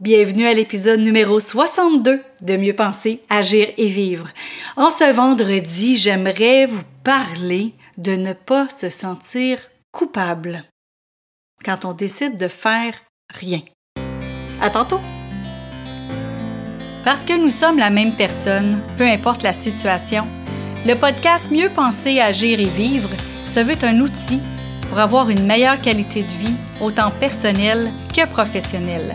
Bienvenue à l'épisode numéro 62 de Mieux penser, agir et vivre. En ce vendredi, j'aimerais vous parler de ne pas se sentir coupable quand on décide de faire rien. À tantôt! Parce que nous sommes la même personne, peu importe la situation, le podcast Mieux penser, agir et vivre se veut un outil pour avoir une meilleure qualité de vie, autant personnelle que professionnelle.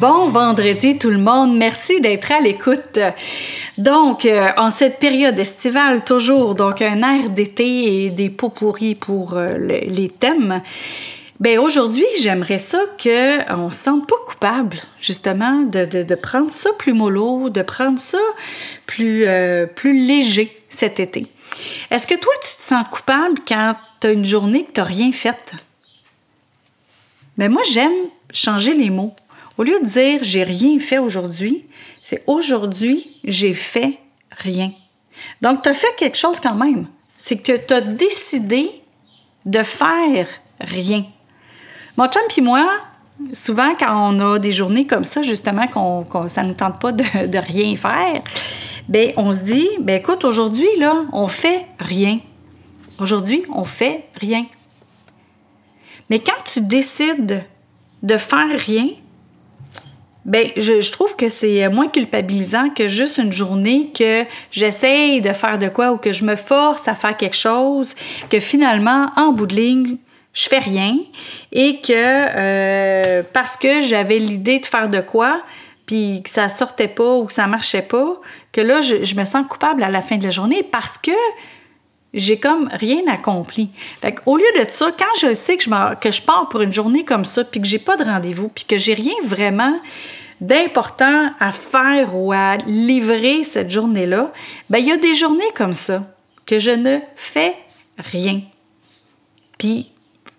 Bon vendredi tout le monde, merci d'être à l'écoute. Donc, euh, en cette période estivale, toujours, donc un air d'été et des pots pourris pour euh, les thèmes. Ben aujourd'hui, j'aimerais ça qu'on ne se sente pas coupable, justement, de, de, prendre ça plus mollo, de prendre ça plus, euh, plus léger cet été. Est-ce que toi, tu te sens coupable quand tu as une journée que tu n'as rien fait? Mais ben, moi, j'aime changer les mots. Au lieu de dire j'ai rien fait aujourd'hui, c'est aujourd'hui j'ai fait rien. Donc, tu as fait quelque chose quand même. C'est que tu as décidé de faire rien. Mon chum et moi, souvent quand on a des journées comme ça, justement, qu'on, ça ne nous tente pas de, rien faire, ben on se dit, ben écoute, aujourd'hui, là, on fait rien. Aujourd'hui, on fait rien. Mais quand tu décides de faire rien, ben, je, trouve que c'est moins culpabilisant que juste une journée que j'essaye de faire de quoi ou que je me force à faire quelque chose, que finalement, en bout de ligne, je fais rien et que euh, parce que j'avais l'idée de faire de quoi, puis que ça sortait pas ou que ça marchait pas, que là, je, me sens coupable à la fin de la journée parce que j'ai comme rien accompli. Fait Au lieu de ça, quand je sais que je, que je pars pour une journée comme ça, puis que j'ai pas de rendez-vous, puis que j'ai rien vraiment d'important à faire ou à livrer cette journée-là, ben il y a des journées comme ça que je ne fais rien. Puis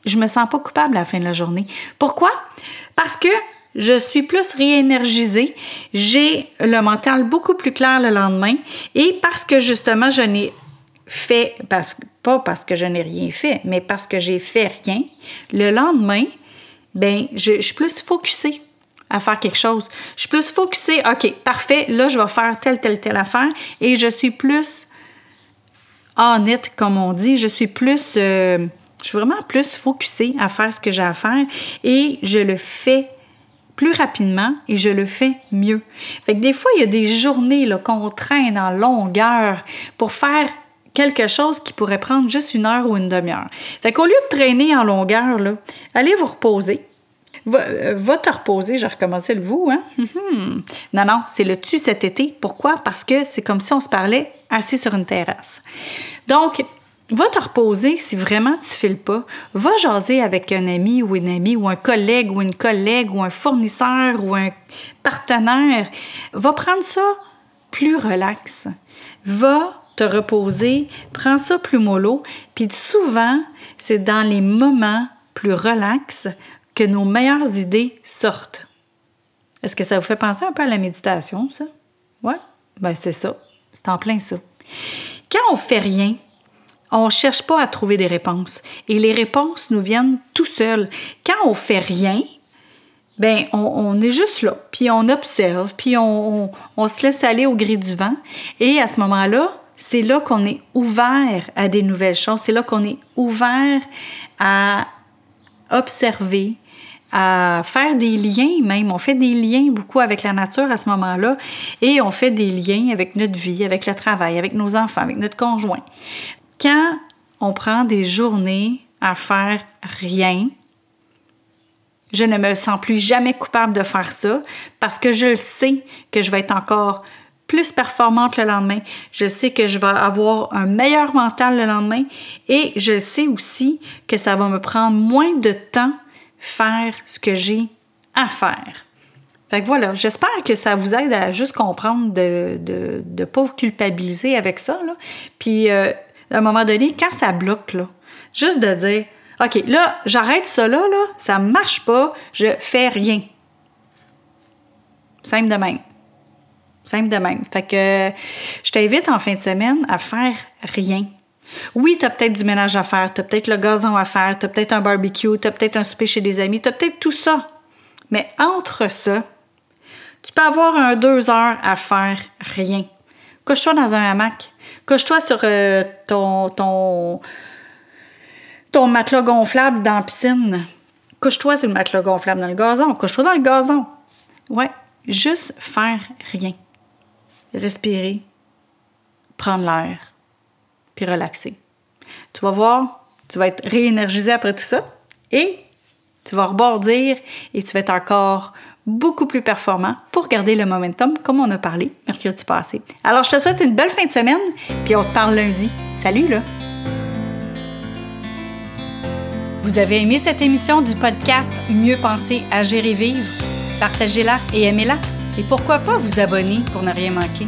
je me sens pas coupable à la fin de la journée. Pourquoi? Parce que je suis plus réénergisée, j'ai le mental beaucoup plus clair le lendemain et parce que justement je n'ai fait, pas parce que je n'ai rien fait, mais parce que j'ai fait rien, le lendemain, ben, je, suis plus focusée à faire quelque chose. Je suis plus focusée, OK, parfait, là, je vais faire telle, telle, telle affaire et je suis plus honnête, comme on dit. Je suis plus, euh, je suis vraiment plus focusée à faire ce que j'ai à faire et je le fais plus rapidement et je le fais mieux. Fait que des fois, il y a des journées qu'on traîne en longueur pour faire quelque chose qui pourrait prendre juste une heure ou une demi-heure. Fait qu'au lieu de traîner en longueur, là, allez vous reposer. Va, euh, te reposer, j'ai recommencé le vous, hein? Non, non, c'est le tu cet été. Pourquoi? Parce que c'est comme si on se parlait assis sur une terrasse. Donc, va te reposer si vraiment tu files pas. Va jaser avec un ami ou une amie ou un collègue ou une collègue ou un fournisseur ou un partenaire. Va prendre ça plus relax. Va te reposer, prends ça plus mollo. Puis souvent, c'est dans les moments plus relax que nos meilleures idées sortent. Est-ce que ça vous fait penser un peu à la méditation, ça? Ouais? Ben, c'est ça. C'est en plein ça. Quand on fait rien, on ne cherche pas à trouver des réponses. Et les réponses nous viennent tout seuls. Quand on fait rien, ben on, est juste là, puis on observe, puis on, on, se laisse aller au gré du vent. Et à ce moment-là, c'est là qu'on est ouvert à des nouvelles choses, c'est là qu'on est ouvert à observer, à faire des liens même. On fait des liens beaucoup avec la nature à ce moment-là et on fait des liens avec notre vie, avec le travail, avec nos enfants, avec notre conjoint. Quand on prend des journées à faire rien, je ne me sens plus jamais coupable de faire ça parce que je sais que je vais être encore plus performante le lendemain. Je sais que je vais avoir un meilleur mental le lendemain et je sais aussi que ça va me prendre moins de temps faire ce que j'ai à faire. Fait que voilà, j'espère que ça vous aide à juste comprendre de ne de, pas vous culpabiliser avec ça. Là. Puis, euh, à un moment donné, quand ça bloque, là, juste de dire OK, là, j'arrête ça là, là, ça marche pas, je fais rien. Simple de même. Simple de même. Fait que je t'invite en fin de semaine à faire rien. Oui, tu as peut-être du ménage à faire, tu as peut-être le gazon à faire, tu as peut-être un barbecue, tu as peut-être un souper chez des amis, tu as peut-être tout ça. Mais entre ça, tu peux avoir un deux heures à faire rien. Couche-toi dans un hamac. Couche-toi sur euh, ton, ton, ton matelas gonflable dans la piscine. Couche-toi sur le matelas gonflable dans le gazon. Couche-toi dans le gazon. Ouais, juste faire rien. Respirer, prendre l'air, puis relaxer. Tu vas voir, tu vas être réénergisé après tout ça et tu vas rebordir et tu vas être encore beaucoup plus performant pour garder le momentum comme on a parlé mercredi passé. Alors, je te souhaite une belle fin de semaine, puis on se parle lundi. Salut là! Vous avez aimé cette émission du podcast Mieux penser, agir et vivre? Partagez-la et aimez-la. Et pourquoi pas vous abonner pour ne rien manquer?